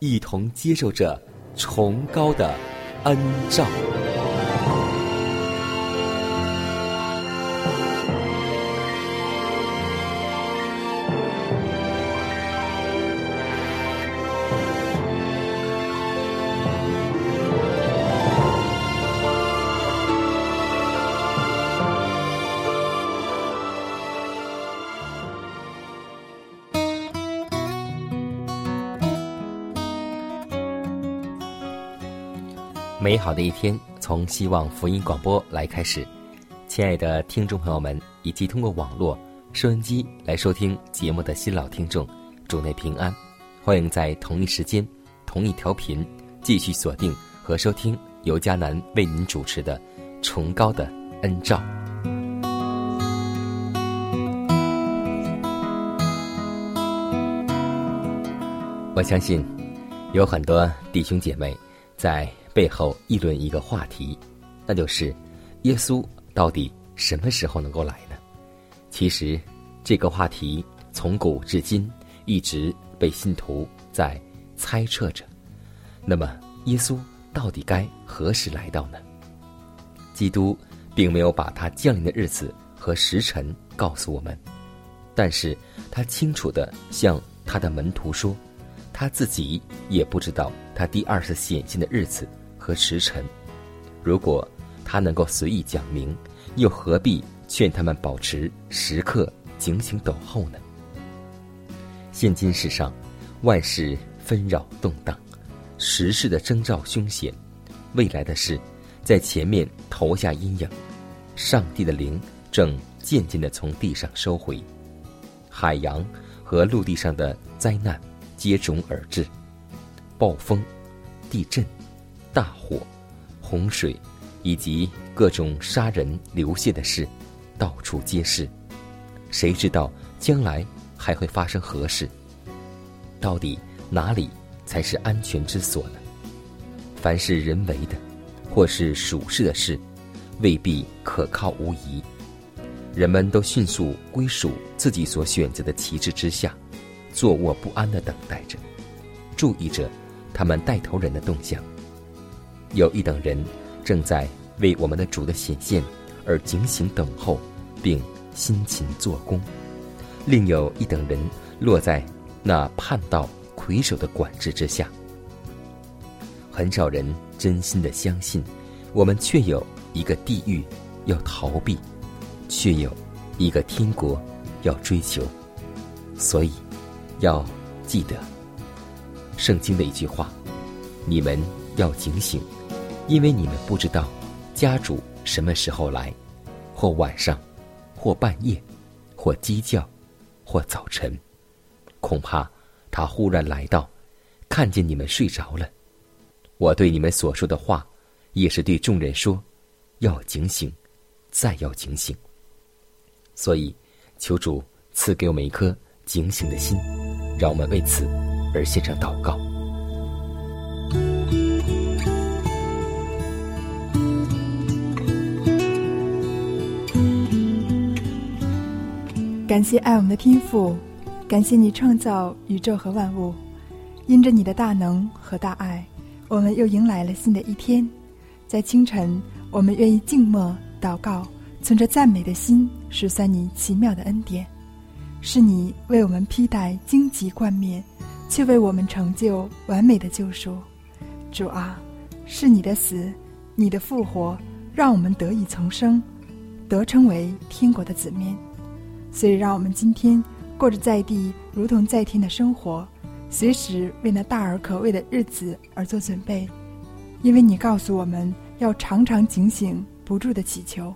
一同接受着崇高的恩照。好的一天从希望福音广播来开始，亲爱的听众朋友们，以及通过网络收音机来收听节目的新老听众，主内平安，欢迎在同一时间、同一调频继续锁定和收听由迦南为您主持的《崇高的恩照》。我相信有很多弟兄姐妹在。背后议论一个话题，那就是耶稣到底什么时候能够来呢？其实，这个话题从古至今一直被信徒在猜测着。那么，耶稣到底该何时来到呢？基督并没有把他降临的日子和时辰告诉我们，但是他清楚的向他的门徒说，他自己也不知道他第二次显现的日子。和时辰，如果他能够随意讲明，又何必劝他们保持时刻警醒等候呢？现今世上，万事纷扰动荡，时事的征兆凶险，未来的事在前面投下阴影，上帝的灵正渐渐的从地上收回，海洋和陆地上的灾难接踵而至，暴风、地震。大火、洪水，以及各种杀人流血的事，到处皆是。谁知道将来还会发生何事？到底哪里才是安全之所呢？凡是人为的，或是属世的事，未必可靠无疑。人们都迅速归属自己所选择的旗帜之下，坐卧不安的等待着，注意着他们带头人的动向。有一等人正在为我们的主的显现而警醒等候，并辛勤做工；另有一等人落在那叛道魁首的管制之下。很少人真心的相信，我们却有一个地狱要逃避，却有一个天国要追求。所以，要记得圣经的一句话：你们要警醒。因为你们不知道，家主什么时候来，或晚上，或半夜，或鸡叫，或早晨，恐怕他忽然来到，看见你们睡着了。我对你们所说的话，也是对众人说，要警醒，再要警醒。所以，求主赐给我们一颗警醒的心，让我们为此而献上祷告。感谢爱我们的天父，感谢你创造宇宙和万物，因着你的大能和大爱，我们又迎来了新的一天。在清晨，我们愿意静默祷告，存着赞美的心，数算你奇妙的恩典。是你为我们披戴荆棘冠冕，却为我们成就完美的救赎。主啊，是你的死，你的复活，让我们得以重生，得称为天国的子民。所以，让我们今天过着在地如同在天的生活，随时为那大而可畏的日子而做准备。因为你告诉我们要常常警醒，不住的祈求，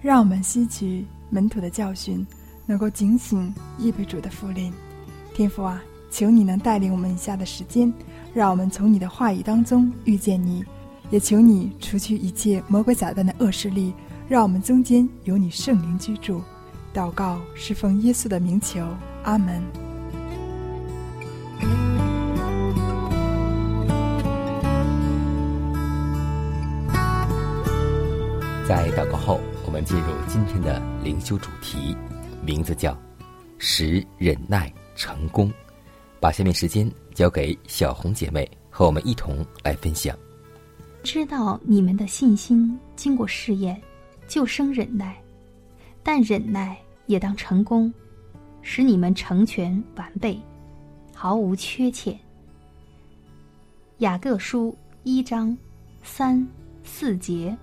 让我们吸取门徒的教训，能够警醒预备主的福临。天父啊，求你能带领我们以下的时间，让我们从你的话语当中遇见你，也求你除去一切魔鬼撒旦的恶势力，让我们中间有你圣灵居住。祷告是奉耶稣的名求，阿门。在祷告后，我们进入今天的灵修主题，名字叫“使忍耐成功”。把下面时间交给小红姐妹，和我们一同来分享。知道你们的信心经过试验，就生忍耐；但忍耐也当成功，使你们成全完备，毫无缺欠。雅各书一章三四节。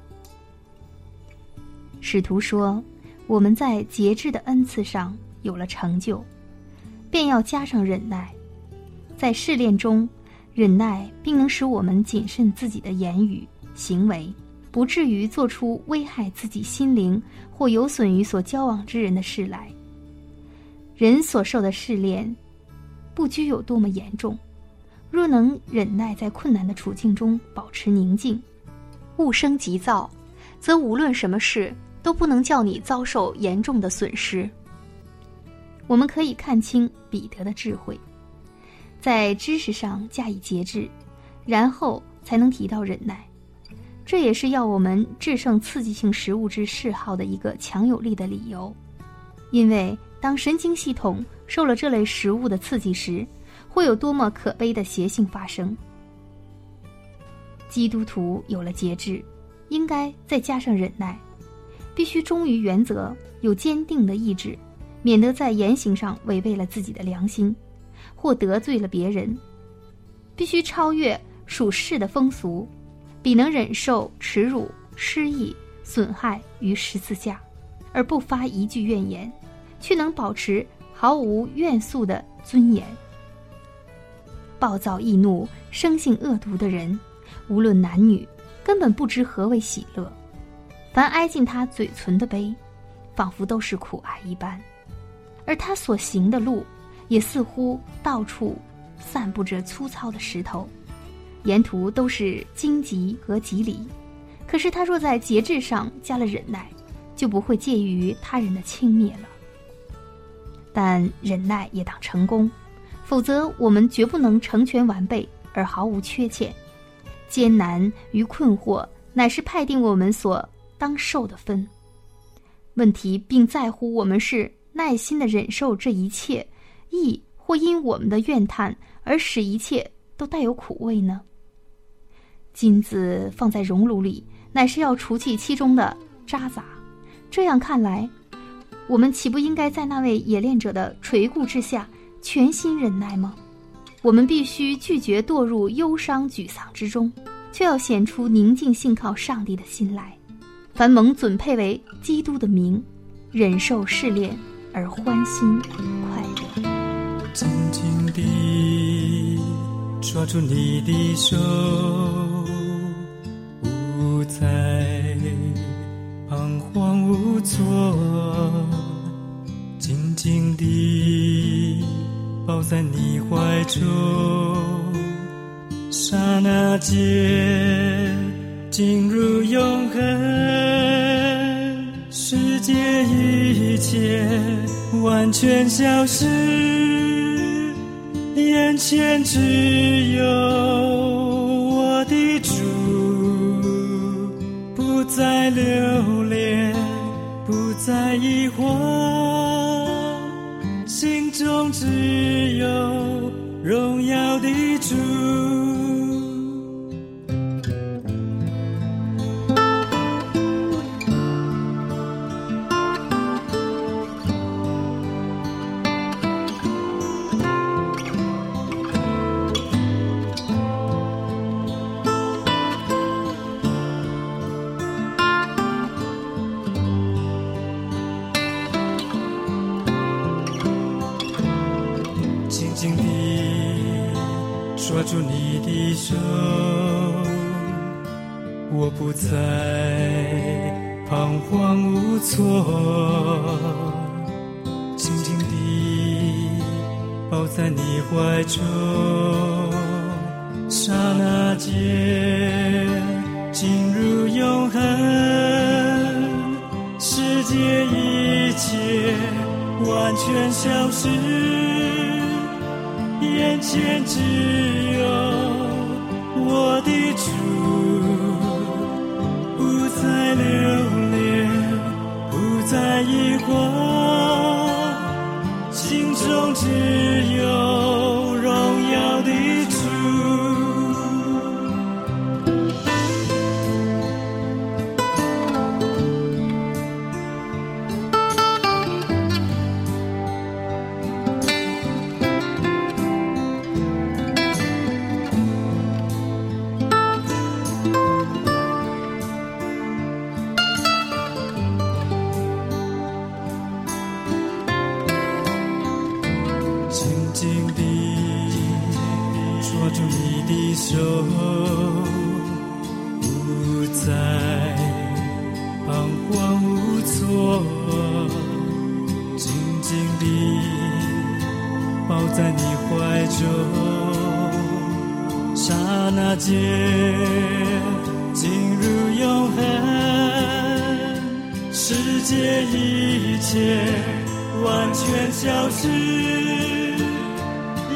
使徒说：“我们在节制的恩赐上有了成就，便要加上忍耐。在试炼中，忍耐并能使我们谨慎自己的言语行为，不至于做出危害自己心灵或有损于所交往之人的事来。人所受的试炼，不拘有多么严重，若能忍耐在困难的处境中保持宁静，勿生急躁，则无论什么事。”都不能叫你遭受严重的损失。我们可以看清彼得的智慧，在知识上加以节制，然后才能提到忍耐。这也是要我们制胜刺激性食物之嗜好的一个强有力的理由。因为当神经系统受了这类食物的刺激时，会有多么可悲的邪性发生。基督徒有了节制，应该再加上忍耐。必须忠于原则，有坚定的意志，免得在言行上违背了自己的良心，或得罪了别人。必须超越属世的风俗，比能忍受耻辱、失意、损害于十字架，而不发一句怨言，却能保持毫无怨诉的尊严。暴躁易怒、生性恶毒的人，无论男女，根本不知何为喜乐。凡挨近他嘴唇的悲，仿佛都是苦哀一般；而他所行的路，也似乎到处散布着粗糙的石头，沿途都是荆棘和棘藜。可是他若在节制上加了忍耐，就不会介意于他人的轻蔑了。但忍耐也当成功，否则我们绝不能成全完备而毫无缺欠。艰难与困惑，乃是派定我们所。当受的分，问题并在乎我们是耐心的忍受这一切，亦或因我们的怨叹而使一切都带有苦味呢？金子放在熔炉里，乃是要除去其中的渣杂。这样看来，我们岂不应该在那位冶炼者的垂顾之下全心忍耐吗？我们必须拒绝堕入忧伤沮丧之中，却要显出宁静信靠上帝的心来。凡蒙准配为基督的名，忍受试炼而欢欣快乐。紧紧地抓住你的手，在彷徨无措。紧紧地抱在你怀中，刹那间。进入永恒，世界一切完全消失，眼前只有不再留恋，不再疑惑，心中只有荣耀的主。完全消失。眼前只有我的主，不再留恋，不再疑惑，心中只有在彷徨无措静静地抱在你怀中。刹那间进入永恒世界一切完全消失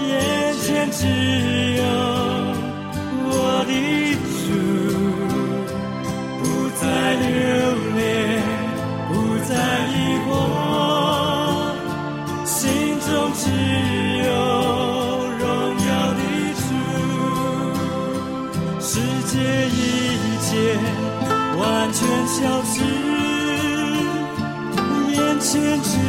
眼前只有我的消失眼前只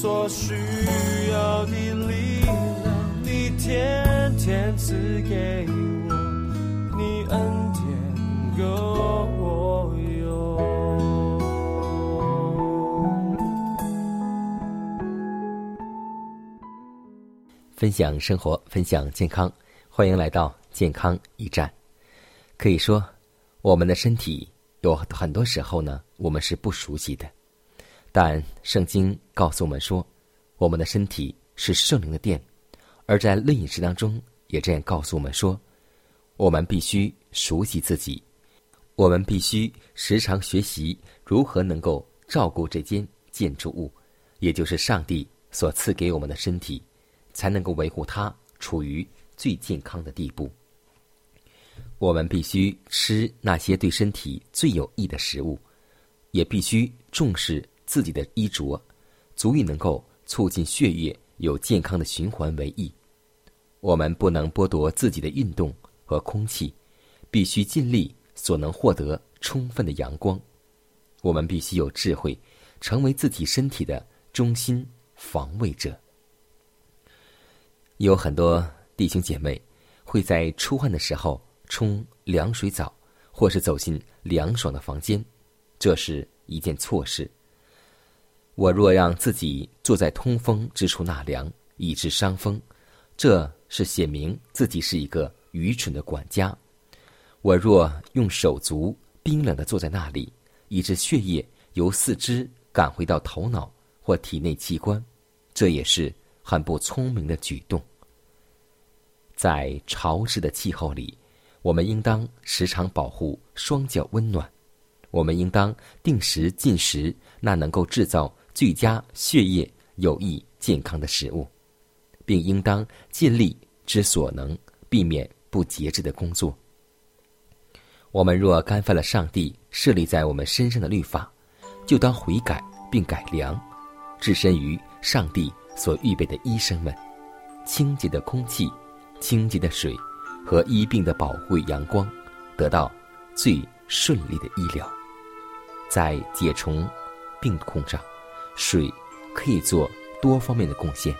所需要的力天赐给我，你恩典够我用。分享生活，分享健康，欢迎来到健康驿站。可以说，我们的身体有很多时候呢，我们是不熟悉的。但圣经告诉我们说，我们的身体是圣灵的殿，而在论饮食当中也这样告诉我们说，我们必须熟悉自己，我们必须时常学习如何能够照顾这间建筑物，也就是上帝所赐给我们的身体，才能够维护它处于最健康的地步。我们必须吃那些对身体最有益的食物，也必须重视。自己的衣着，足以能够促进血液有健康的循环为宜。我们不能剥夺自己的运动和空气，必须尽力所能获得充分的阳光。我们必须有智慧，成为自己身体的中心防卫者。有很多弟兄姐妹会在出汗的时候冲凉水澡，或是走进凉爽的房间，这是一件错事。我若让自己坐在通风之处纳凉，以致伤风，这是写明自己是一个愚蠢的管家。我若用手足冰冷的坐在那里，以致血液由四肢赶回到头脑或体内器官，这也是很不聪明的举动。在潮湿的气候里，我们应当时常保护双脚温暖。我们应当定时进食那能够制造。最佳血液有益健康的食物，并应当尽力之所能避免不节制的工作。我们若干犯了上帝设立在我们身上的律法，就当悔改并改良，置身于上帝所预备的医生们，清洁的空气、清洁的水和医病的保护阳光，得到最顺利的医疗，在解虫病控上。水可以做多方面的贡献，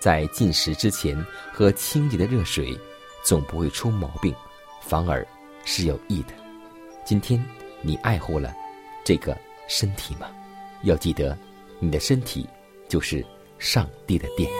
在进食之前喝清洁的热水，总不会出毛病，反而是有益的。今天你爱护了这个身体吗？要记得，你的身体就是上帝的殿。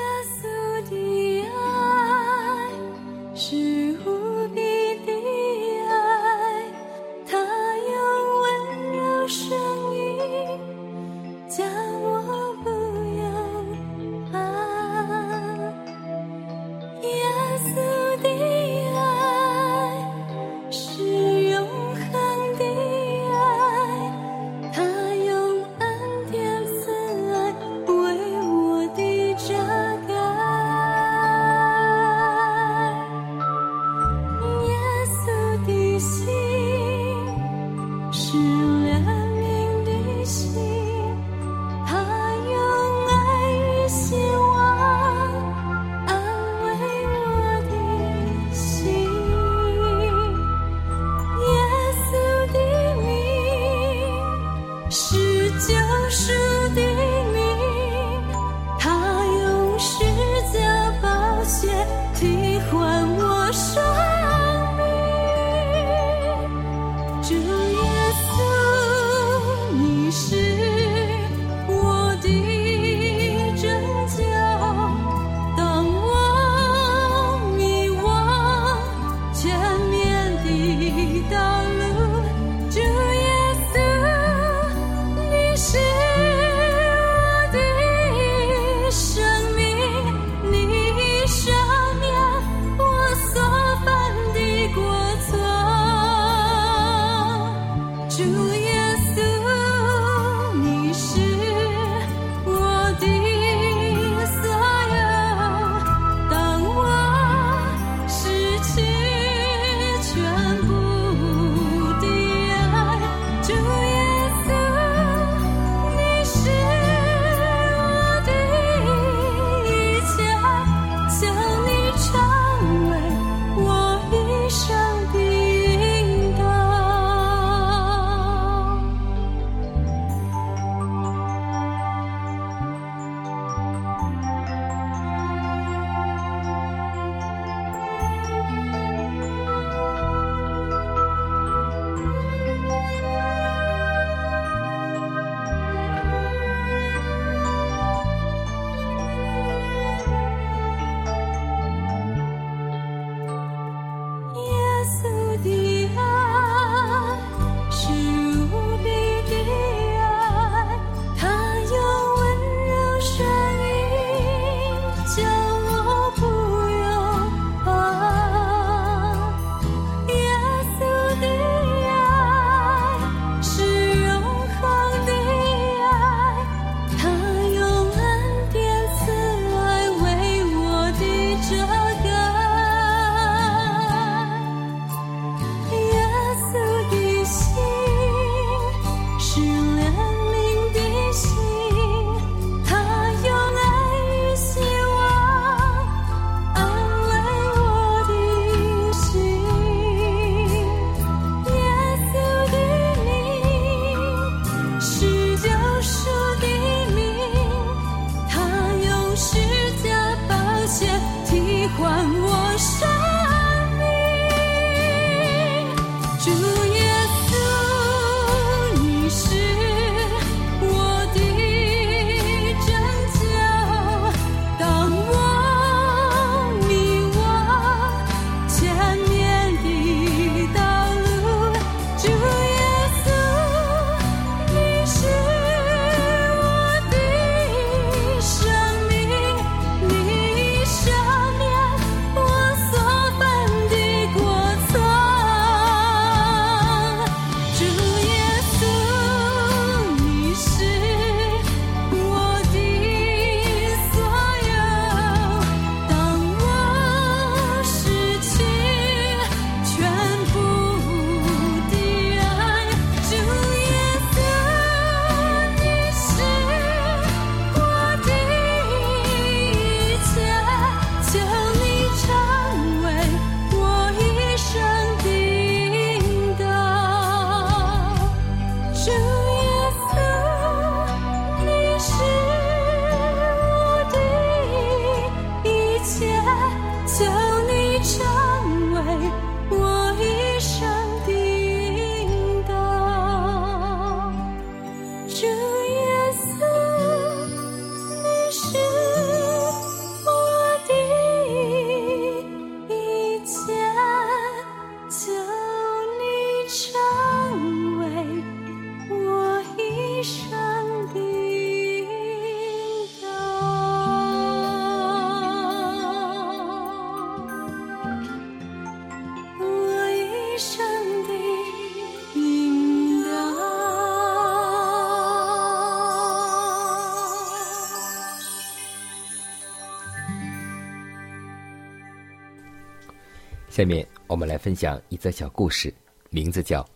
下面我们来分享一则小故事，名字叫《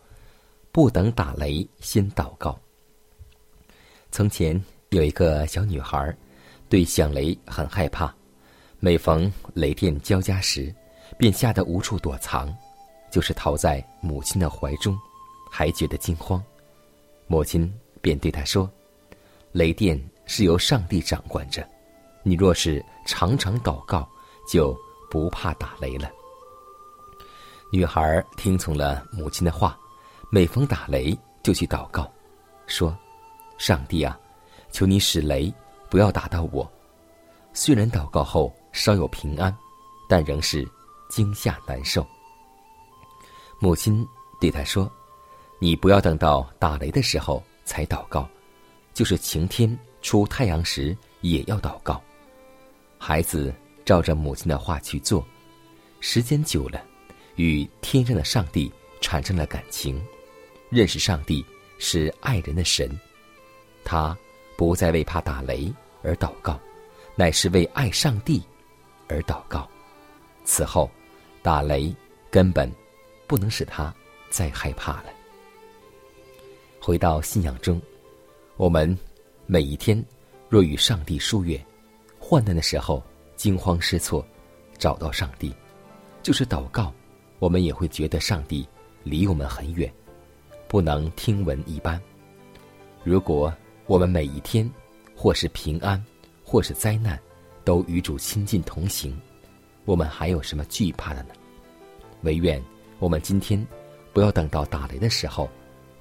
不等打雷先祷告》。从前有一个小女孩，对响雷很害怕，每逢雷电交加时，便吓得无处躲藏，就是逃在母亲的怀中，还觉得惊慌。母亲便对她说：“雷电是由上帝掌管着，你若是常常祷告，就不怕打雷了。”女孩听从了母亲的话，每逢打雷就去祷告，说：“上帝啊，求你使雷不要打到我。”虽然祷告后稍有平安，但仍是惊吓难受。母亲对她说：“你不要等到打雷的时候才祷告，就是晴天出太阳时也要祷告。”孩子照着母亲的话去做，时间久了。与天上的上帝产生了感情，认识上帝是爱人的神，他不再为怕打雷而祷告，乃是为爱上帝而祷告。此后，打雷根本不能使他再害怕了。回到信仰中，我们每一天若与上帝疏远，患难的时候惊慌失措，找到上帝，就是祷告。我们也会觉得上帝离我们很远，不能听闻一般。如果我们每一天，或是平安，或是灾难，都与主亲近同行，我们还有什么惧怕的呢？唯愿我们今天不要等到打雷的时候，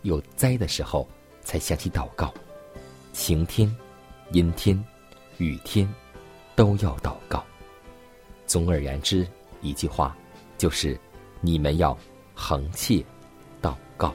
有灾的时候才想起祷告。晴天、阴天、雨天，都要祷告。总而言之，一句话，就是。你们要横切祷告。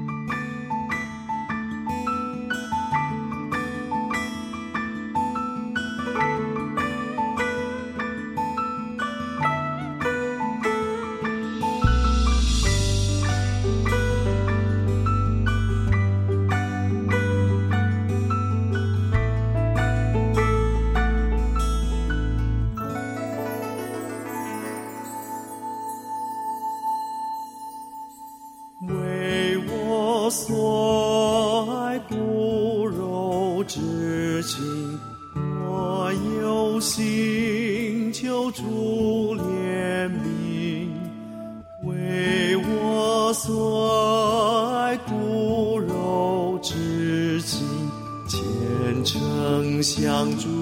相助。